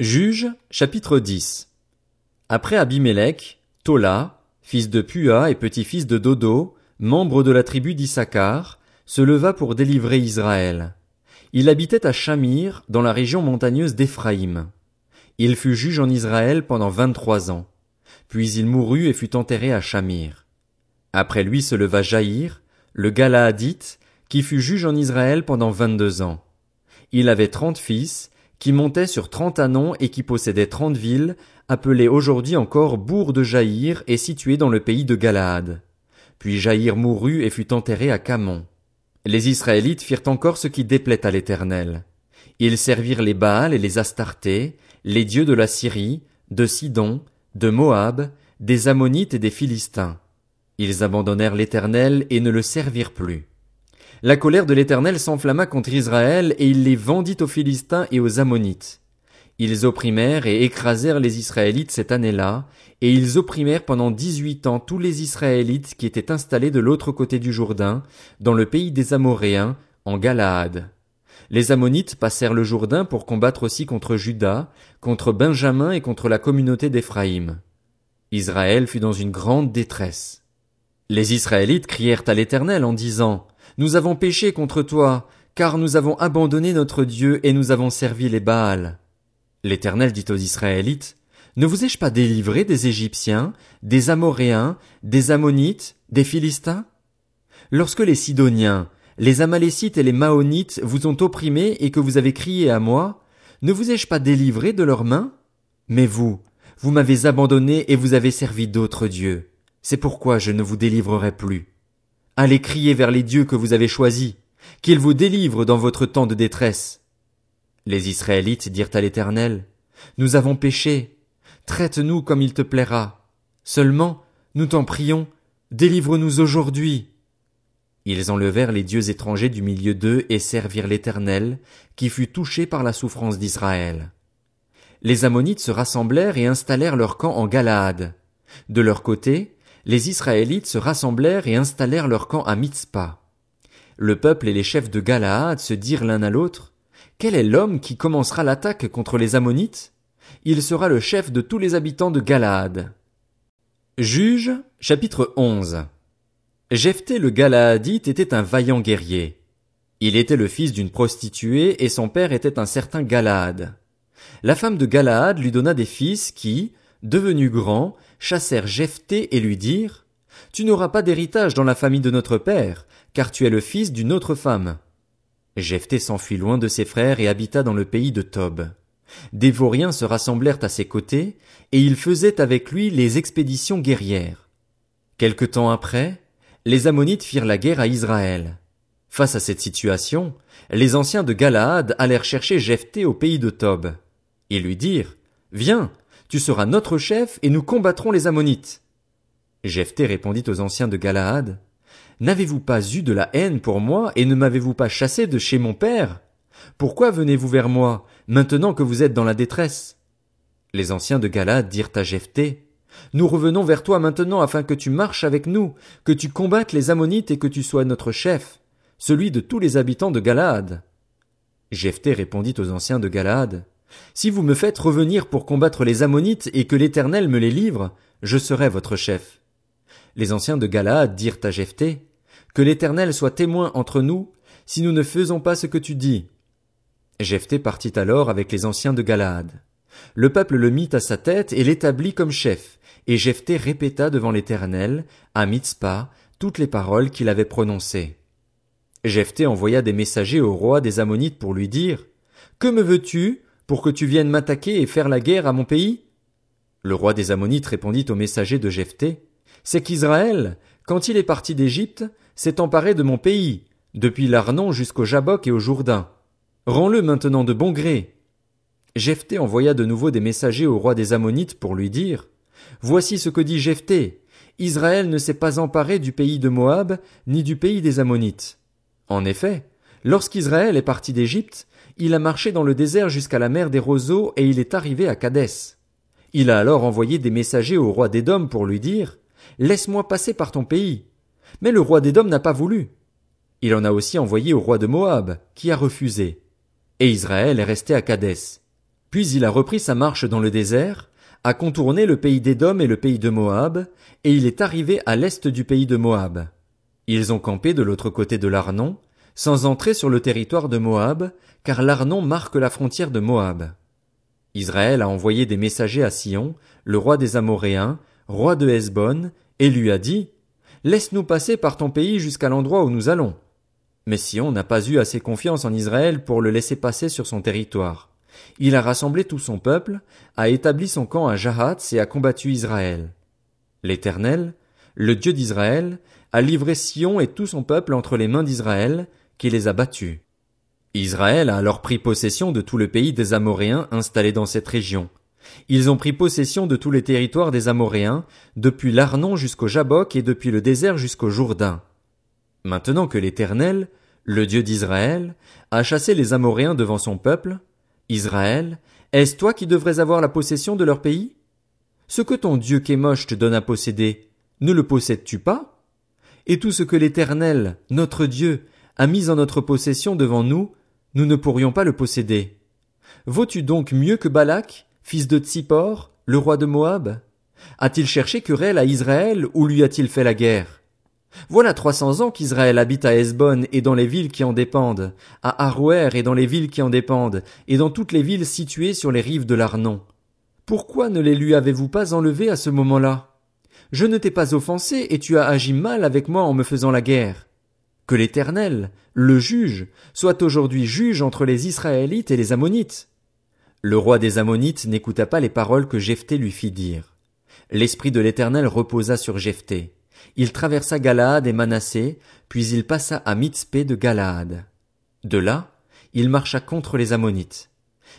Juge, chapitre 10 Après Abimélec, Tola, fils de Pua et petit-fils de Dodo, membre de la tribu d'Issachar, se leva pour délivrer Israël. Il habitait à Shamir, dans la région montagneuse d'Éphraïm. Il fut juge en Israël pendant vingt-trois ans. Puis il mourut et fut enterré à Shamir. Après lui se leva Jaïr, le Galaadite, qui fut juge en Israël pendant vingt-deux ans. Il avait trente fils, qui montaient sur trente anons et qui possédaient trente villes, appelées aujourd'hui encore bourg de Jaïr et situées dans le pays de Galaad. Puis Jaïr mourut et fut enterré à Camon. Les Israélites firent encore ce qui déplaît à l'Éternel. Ils servirent les Baals et les Astartés, les dieux de la Syrie, de Sidon, de Moab, des Ammonites et des Philistins. Ils abandonnèrent l'Éternel et ne le servirent plus. La colère de l'Éternel s'enflamma contre Israël, et il les vendit aux Philistins et aux Ammonites. Ils opprimèrent et écrasèrent les Israélites cette année-là, et ils opprimèrent pendant dix-huit ans tous les Israélites qui étaient installés de l'autre côté du Jourdain, dans le pays des Amoréens, en Galaad. Les Ammonites passèrent le Jourdain pour combattre aussi contre Juda, contre Benjamin et contre la communauté d'Éphraïm. Israël fut dans une grande détresse. Les Israélites crièrent à l'Éternel en disant, nous avons péché contre toi, car nous avons abandonné notre Dieu et nous avons servi les Baals. L'Éternel dit aux Israélites, Ne vous ai-je pas délivré des Égyptiens, des Amoréens, des Ammonites, des Philistins? Lorsque les Sidoniens, les Amalécites et les Maonites vous ont opprimés et que vous avez crié à moi, ne vous ai-je pas délivré de leurs mains? Mais vous, vous m'avez abandonné et vous avez servi d'autres dieux. C'est pourquoi je ne vous délivrerai plus. Allez crier vers les dieux que vous avez choisis, qu'ils vous délivrent dans votre temps de détresse. Les Israélites dirent à l'Éternel, Nous avons péché, traite-nous comme il te plaira. Seulement, nous t'en prions, délivre-nous aujourd'hui. Ils enlevèrent les dieux étrangers du milieu d'eux et servirent l'Éternel, qui fut touché par la souffrance d'Israël. Les Ammonites se rassemblèrent et installèrent leur camp en Galaad. De leur côté, les Israélites se rassemblèrent et installèrent leur camp à Mitzpah. Le peuple et les chefs de Galaad se dirent l'un à l'autre, Quel est l'homme qui commencera l'attaque contre les Ammonites? Il sera le chef de tous les habitants de Galaad. Juge, chapitre 11. Jephthé le Galaadite était un vaillant guerrier. Il était le fils d'une prostituée et son père était un certain Galaad. La femme de Galaad lui donna des fils qui, devenus grands, chassèrent Jephthé et lui dirent, Tu n'auras pas d'héritage dans la famille de notre père, car tu es le fils d'une autre femme. Jephthé s'enfuit loin de ses frères et habita dans le pays de Tob. Des vauriens se rassemblèrent à ses côtés, et ils faisaient avec lui les expéditions guerrières. Quelque temps après, les Ammonites firent la guerre à Israël. Face à cette situation, les anciens de Galaad allèrent chercher Jephthé au pays de Tob. Ils lui dirent, Viens, tu seras notre chef et nous combattrons les Ammonites. Jephthé répondit aux anciens de Galaad, N'avez-vous pas eu de la haine pour moi et ne m'avez-vous pas chassé de chez mon père? Pourquoi venez-vous vers moi, maintenant que vous êtes dans la détresse? Les anciens de Galaad dirent à Jephthé, Nous revenons vers toi maintenant afin que tu marches avec nous, que tu combattes les Ammonites et que tu sois notre chef, celui de tous les habitants de Galaad. Jephthé répondit aux anciens de Galaad, si vous me faites revenir pour combattre les Ammonites et que l'Éternel me les livre, je serai votre chef. Les anciens de Galaad dirent à Jephthé, Que l'Éternel soit témoin entre nous, si nous ne faisons pas ce que tu dis. Jephthé partit alors avec les anciens de Galaad. Le peuple le mit à sa tête et l'établit comme chef, et Jephthé répéta devant l'Éternel, à Mitzpah, toutes les paroles qu'il avait prononcées. Jephthé envoya des messagers au roi des Ammonites pour lui dire, Que me veux-tu? Pour que tu viennes m'attaquer et faire la guerre à mon pays? Le roi des Ammonites répondit au messager de Jephthé, C'est qu'Israël, quand il est parti d'Égypte, s'est emparé de mon pays, depuis l'Arnon jusqu'au Jabok et au Jourdain. Rends-le maintenant de bon gré. Jephthé envoya de nouveau des messagers au roi des Ammonites pour lui dire, Voici ce que dit Jephthé. Israël ne s'est pas emparé du pays de Moab, ni du pays des Ammonites. En effet, lorsqu'Israël est parti d'Égypte, il a marché dans le désert jusqu'à la mer des roseaux et il est arrivé à Cadès. Il a alors envoyé des messagers au roi d'Édom pour lui dire, Laisse-moi passer par ton pays. Mais le roi d'Édom n'a pas voulu. Il en a aussi envoyé au roi de Moab, qui a refusé. Et Israël est resté à Cadès. Puis il a repris sa marche dans le désert, a contourné le pays d'Édom et le pays de Moab, et il est arrivé à l'est du pays de Moab. Ils ont campé de l'autre côté de l'Arnon, sans entrer sur le territoire de Moab, car l'Arnon marque la frontière de Moab. Israël a envoyé des messagers à Sion, le roi des Amoréens, roi de Hesbon, et lui a dit, Laisse-nous passer par ton pays jusqu'à l'endroit où nous allons. Mais Sion n'a pas eu assez confiance en Israël pour le laisser passer sur son territoire. Il a rassemblé tout son peuple, a établi son camp à Jahatz et a combattu Israël. L'Éternel, le Dieu d'Israël, a livré Sion et tout son peuple entre les mains d'Israël, qui les a battus. Israël a alors pris possession de tout le pays des Amoréens installés dans cette région. Ils ont pris possession de tous les territoires des Amoréens, depuis l'Arnon jusqu'au Jabok et depuis le désert jusqu'au Jourdain. Maintenant que l'Éternel, le Dieu d'Israël, a chassé les Amoréens devant son peuple, Israël, est-ce toi qui devrais avoir la possession de leur pays? Ce que ton Dieu Kémosh te donne à posséder, ne le possèdes-tu pas? Et tout ce que l'Éternel, notre Dieu, a mis en notre possession devant nous, nous ne pourrions pas le posséder. Vaux-tu donc mieux que Balak, fils de Tsippor, le roi de Moab? A-t-il cherché querelle à Israël ou lui a-t-il fait la guerre? Voilà trois cents ans qu'Israël habite à Hesbon et dans les villes qui en dépendent, à Arouer et dans les villes qui en dépendent, et dans toutes les villes situées sur les rives de l'Arnon. Pourquoi ne les lui avez-vous pas enlevés à ce moment-là? Je ne t'ai pas offensé et tu as agi mal avec moi en me faisant la guerre. Que l'Éternel, le juge, soit aujourd'hui juge entre les Israélites et les Ammonites. Le roi des Ammonites n'écouta pas les paroles que Jephthé lui fit dire. L'esprit de l'Éternel reposa sur Jephthé. Il traversa Galaad et Manassé, puis il passa à Mitzpé de Galaad. De là, il marcha contre les Ammonites.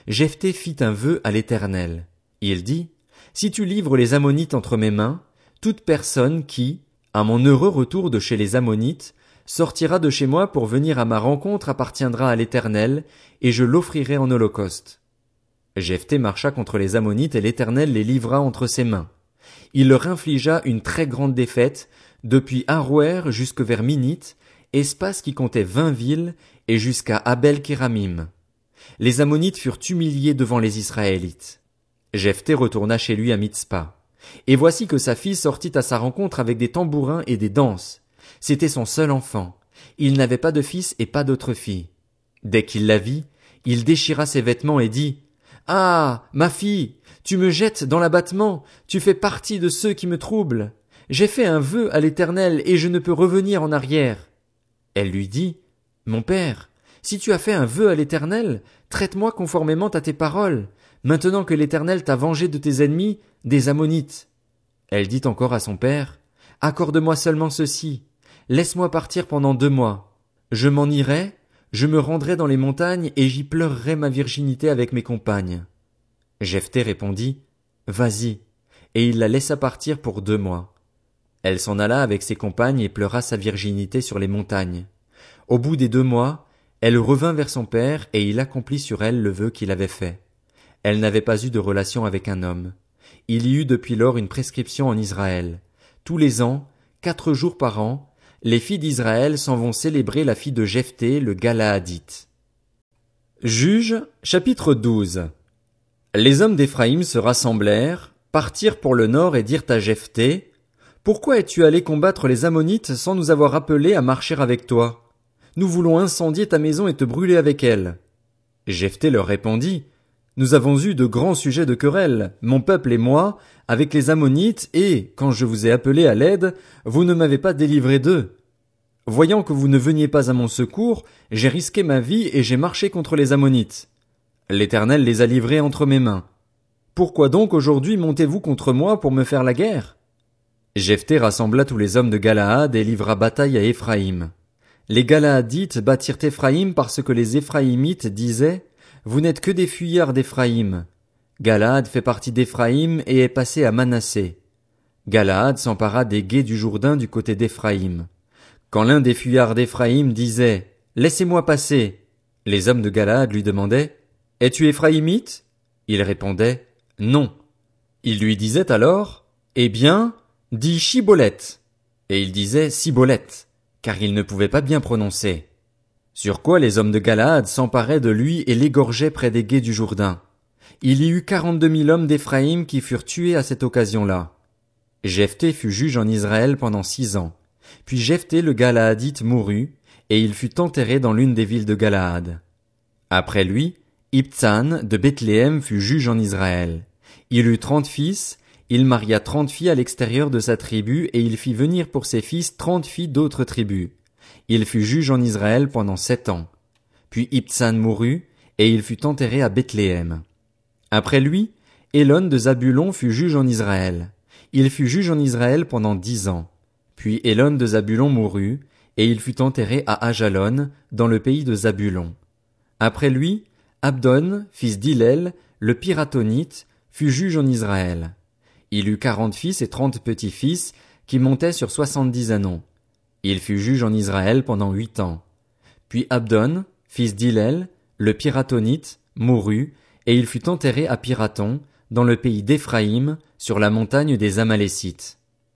Jephthé fit un vœu à l'Éternel. Il dit, Si tu livres les Ammonites entre mes mains, toute personne qui, à mon heureux retour de chez les Ammonites, sortira de chez moi pour venir à ma rencontre appartiendra à l'Éternel, et je l'offrirai en holocauste. Jephthé marcha contre les Ammonites et l'Éternel les livra entre ses mains. Il leur infligea une très grande défaite, depuis Arouer jusque vers Minite, espace qui comptait vingt villes, et jusqu'à Abel Kéramim. Les Ammonites furent humiliés devant les Israélites. Jephthé retourna chez lui à Mitzpah. Et voici que sa fille sortit à sa rencontre avec des tambourins et des danses. C'était son seul enfant. Il n'avait pas de fils et pas d'autre fille. Dès qu'il la vit, il déchira ses vêtements et dit, Ah, ma fille, tu me jettes dans l'abattement, tu fais partie de ceux qui me troublent. J'ai fait un vœu à l'Éternel et je ne peux revenir en arrière. Elle lui dit, Mon père, si tu as fait un vœu à l'Éternel, traite-moi conformément à tes paroles, maintenant que l'Éternel t'a vengé de tes ennemis, des Ammonites. Elle dit encore à son père, Accorde-moi seulement ceci, laisse-moi partir pendant deux mois. Je m'en irai, je me rendrai dans les montagnes et j'y pleurerai ma virginité avec mes compagnes. Jephthé répondit, Vas-y, et il la laissa partir pour deux mois. Elle s'en alla avec ses compagnes et pleura sa virginité sur les montagnes. Au bout des deux mois, elle revint vers son père et il accomplit sur elle le vœu qu'il avait fait. Elle n'avait pas eu de relation avec un homme. Il y eut depuis lors une prescription en Israël. Tous les ans, quatre jours par an, les filles d'Israël s'en vont célébrer la fille de Jephthé, le Galaadite. Juge, chapitre 12. Les hommes d'Éphraïm se rassemblèrent, partirent pour le nord et dirent à Jephthé, Pourquoi es-tu allé combattre les Ammonites sans nous avoir appelés à marcher avec toi? Nous voulons incendier ta maison et te brûler avec elle. Jephthé leur répondit, nous avons eu de grands sujets de querelle, mon peuple et moi, avec les Ammonites, et, quand je vous ai appelé à l'aide, vous ne m'avez pas délivré d'eux. Voyant que vous ne veniez pas à mon secours, j'ai risqué ma vie et j'ai marché contre les Ammonites. L'Éternel les a livrés entre mes mains. Pourquoi donc aujourd'hui montez-vous contre moi pour me faire la guerre? Jephthé rassembla tous les hommes de Galaad et livra bataille à Éphraïm. Les Galaadites battirent Éphraïm parce que les Éphraïmites disaient, vous n'êtes que des fuyards d'Éphraïm. Galaad fait partie d'Éphraïm et est passé à Manassé. Galaad s'empara des guets du Jourdain du côté d'Éphraïm. Quand l'un des fuyards d'Éphraïm disait, Laissez-moi passer, les hommes de Galaad lui demandaient, Es-tu Éphraïmite? Il répondait, Non. Il lui disait alors, Eh bien, dis Chibolette. Et il disait Cibolette, car il ne pouvait pas bien prononcer. Sur quoi les hommes de Galaad s'emparaient de lui et l'égorgeaient près des guets du Jourdain. Il y eut quarante-deux mille hommes d'Éphraïm qui furent tués à cette occasion-là. Jephthé fut juge en Israël pendant six ans. Puis Jephthé le Galaadite mourut, et il fut enterré dans l'une des villes de Galaad. Après lui, Ibtsan de Bethléem fut juge en Israël. Il eut trente fils, il maria trente filles à l'extérieur de sa tribu, et il fit venir pour ses fils trente filles d'autres tribus. Il fut juge en Israël pendant sept ans. Puis Ibtsan mourut, et il fut enterré à Bethléem. Après lui, Elon de Zabulon fut juge en Israël. Il fut juge en Israël pendant dix ans. Puis Elon de Zabulon mourut, et il fut enterré à Ajalon, dans le pays de Zabulon. Après lui, Abdon, fils d'Hillel, le Piratonite, fut juge en Israël. Il eut quarante fils et trente petits-fils, qui montaient sur soixante-dix anneaux. Il fut juge en Israël pendant huit ans. Puis Abdon, fils d'Hillel, le Piratonite, mourut, et il fut enterré à Piraton, dans le pays d'Éphraïm, sur la montagne des Amalécites.